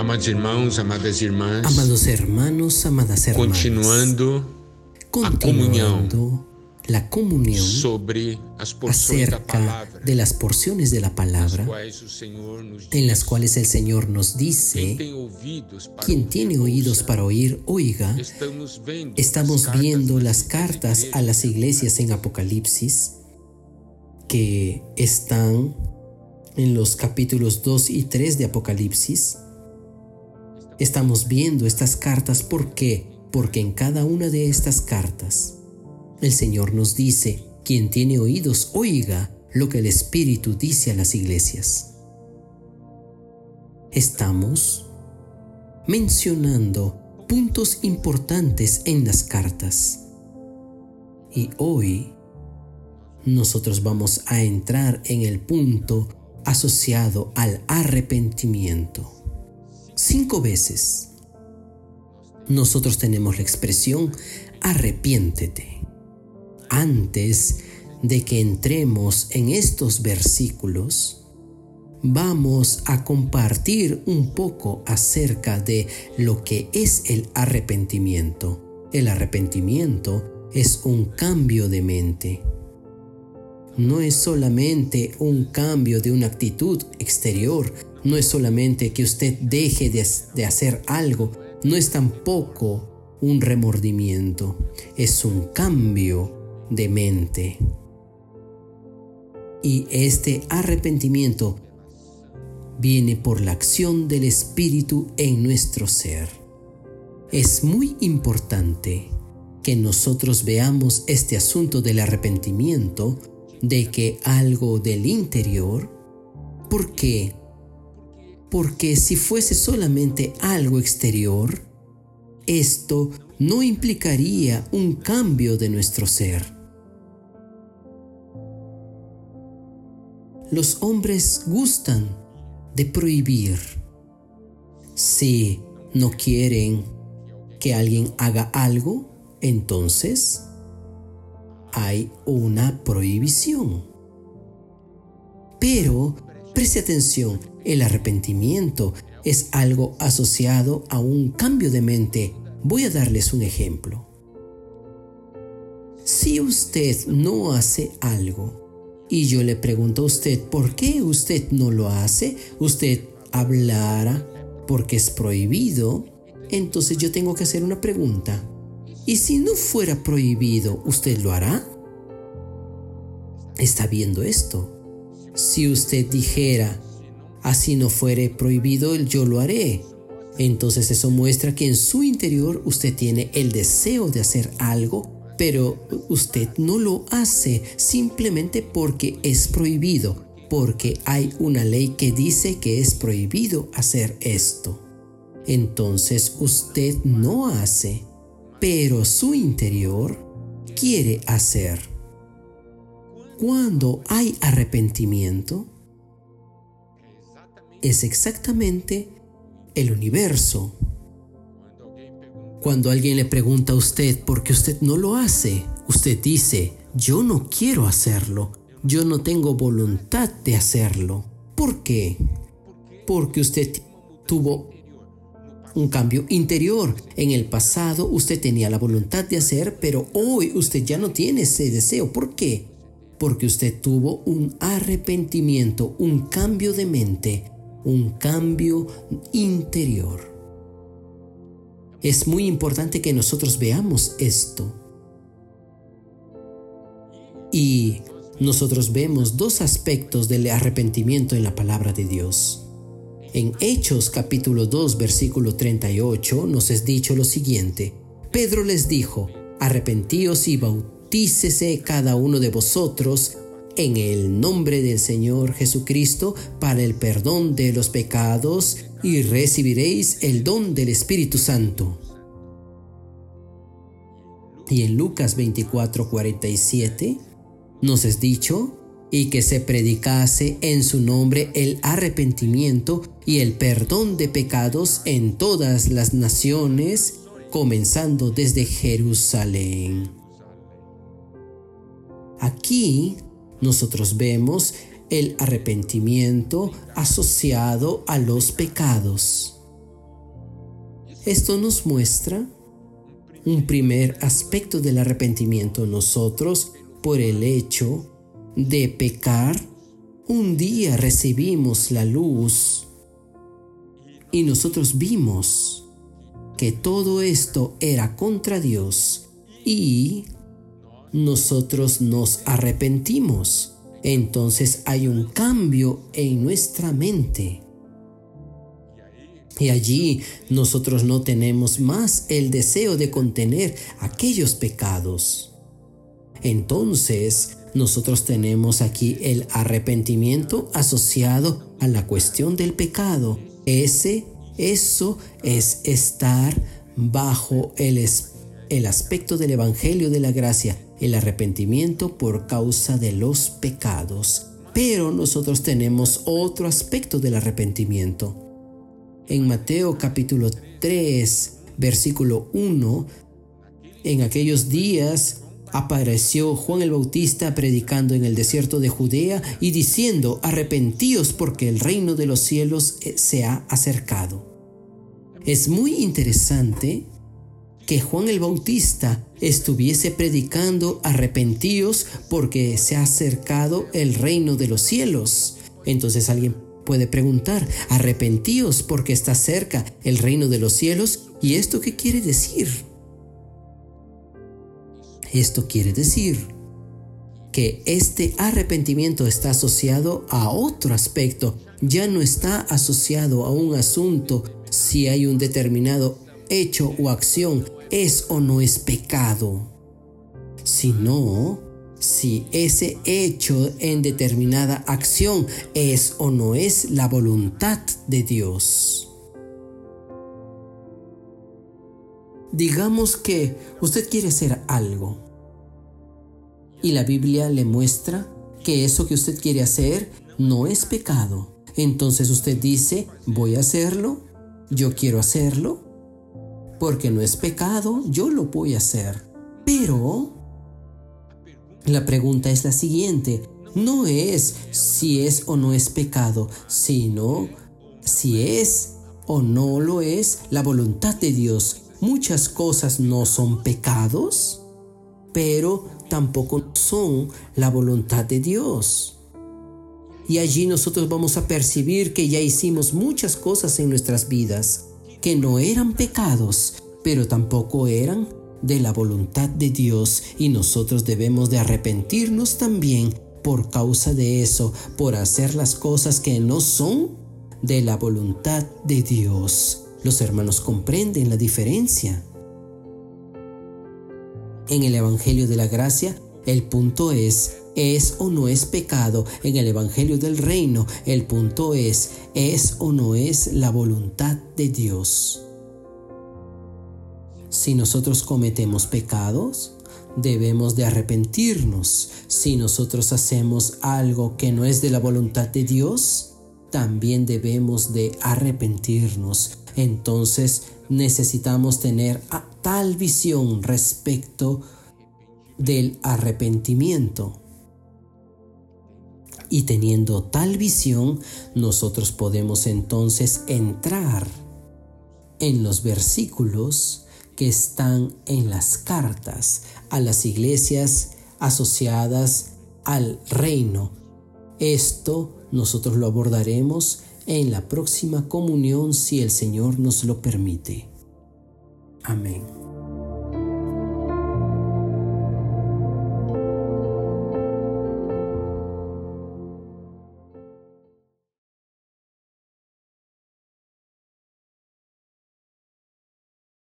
Amados irmãos, amadas irmãs, Amados hermanos, amadas hermanas, continuando continuando la comunión sobre as porções da acerca de las porciones de la palabra en las cuales el Señor nos dice, quien tiene oídos para oír, oiga, Estamos viendo las cartas a las iglesias en Apocalipsis que están en los capítulos 2 y 3 de Apocalipsis. Estamos viendo estas cartas ¿por qué? Porque en cada una de estas cartas el Señor nos dice, quien tiene oídos oiga lo que el Espíritu dice a las iglesias. Estamos mencionando puntos importantes en las cartas. Y hoy nosotros vamos a entrar en el punto asociado al arrepentimiento. Cinco veces nosotros tenemos la expresión arrepiéntete. Antes de que entremos en estos versículos, vamos a compartir un poco acerca de lo que es el arrepentimiento. El arrepentimiento es un cambio de mente. No es solamente un cambio de una actitud exterior, no es solamente que usted deje de, de hacer algo, no es tampoco un remordimiento, es un cambio de mente. Y este arrepentimiento viene por la acción del Espíritu en nuestro ser. Es muy importante que nosotros veamos este asunto del arrepentimiento, de que algo del interior, ¿por qué? Porque si fuese solamente algo exterior, esto no implicaría un cambio de nuestro ser. Los hombres gustan de prohibir. Si no quieren que alguien haga algo, entonces hay una prohibición. Pero preste atención, el arrepentimiento es algo asociado a un cambio de mente. Voy a darles un ejemplo. Si usted no hace algo y yo le pregunto a usted por qué usted no lo hace, usted hablara porque es prohibido, entonces yo tengo que hacer una pregunta. ¿Y si no fuera prohibido, usted lo hará? ¿Está viendo esto? Si usted dijera, así no fuere prohibido, yo lo haré. Entonces eso muestra que en su interior usted tiene el deseo de hacer algo, pero usted no lo hace simplemente porque es prohibido, porque hay una ley que dice que es prohibido hacer esto. Entonces usted no hace, pero su interior quiere hacer. Cuando hay arrepentimiento, es exactamente el universo. Cuando alguien le pregunta a usted por qué usted no lo hace, usted dice, yo no quiero hacerlo, yo no tengo voluntad de hacerlo. ¿Por qué? Porque usted tuvo un cambio interior. En el pasado usted tenía la voluntad de hacer, pero hoy usted ya no tiene ese deseo. ¿Por qué? Porque usted tuvo un arrepentimiento, un cambio de mente, un cambio interior. Es muy importante que nosotros veamos esto. Y nosotros vemos dos aspectos del arrepentimiento en la palabra de Dios. En Hechos capítulo 2 versículo 38 nos es dicho lo siguiente. Pedro les dijo, arrepentíos y bautícese cada uno de vosotros en el nombre del Señor Jesucristo para el perdón de los pecados y recibiréis el don del Espíritu Santo. Y en Lucas 24:47 nos es dicho, y que se predicase en su nombre el arrepentimiento y el perdón de pecados en todas las naciones, comenzando desde Jerusalén. Aquí nosotros vemos el arrepentimiento asociado a los pecados. esto nos muestra un primer aspecto del arrepentimiento. Nosotros, por el hecho de pecar, un día recibimos la luz y nosotros vimos que todo esto era contra Dios y nosotros nos arrepentimos. Entonces hay un cambio en nuestra mente. Y allí nosotros no tenemos más el deseo de contener aquellos pecados. Entonces nosotros tenemos aquí el arrepentimiento asociado a la cuestión del pecado. Ese, eso es estar bajo el, el aspecto del Evangelio de la Gracia, el arrepentimiento por causa de los pecados. Pero nosotros tenemos otro aspecto del arrepentimiento en Mateo capítulo 3, versículo 1, en aquellos días apareció Juan el Bautista predicando en el desierto de Judea y diciendo, arrepentíos porque el reino de los cielos eh, se ha acercado. Es muy interesante que Juan el Bautista estuviese predicando arrepentíos porque se ha acercado el reino de los cielos. Entonces alguien puede preguntar, arrepentíos porque está cerca el reino de los cielos. ¿Y esto qué quiere decir? Esto quiere decir que este arrepentimiento está asociado a otro aspecto, ya no está asociado a un asunto si hay un determinado hecho o acción es o no es pecado, sino si ese hecho en determinada acción es o no es la voluntad de Dios. Digamos que usted quiere hacer algo y la Biblia le muestra que eso que usted quiere hacer no es pecado. Entonces usted dice, voy a hacerlo, yo quiero hacerlo, porque no es pecado, yo lo voy a hacer. Pero la pregunta es la siguiente, no es si es o no es pecado, sino si es o no lo es la voluntad de Dios. Muchas cosas no son pecados, pero tampoco son la voluntad de Dios. Y allí nosotros vamos a percibir que ya hicimos muchas cosas en nuestras vidas que no eran pecados, pero tampoco eran de la voluntad de Dios y nosotros debemos de arrepentirnos también por causa de eso, por hacer las cosas que no son de la voluntad de Dios. Los hermanos comprenden la diferencia. En el Evangelio de la Gracia, el punto es, ¿es o no es pecado? En el Evangelio del Reino, el punto es, ¿es o no es la voluntad de Dios? Si nosotros cometemos pecados, debemos de arrepentirnos. Si nosotros hacemos algo que no es de la voluntad de Dios, también debemos de arrepentirnos. Entonces necesitamos tener tal visión respecto del arrepentimiento. Y teniendo tal visión, nosotros podemos entonces entrar en los versículos que están en las cartas a las iglesias asociadas al reino. Esto nosotros lo abordaremos en la próxima comunión si el Señor nos lo permite. Amén.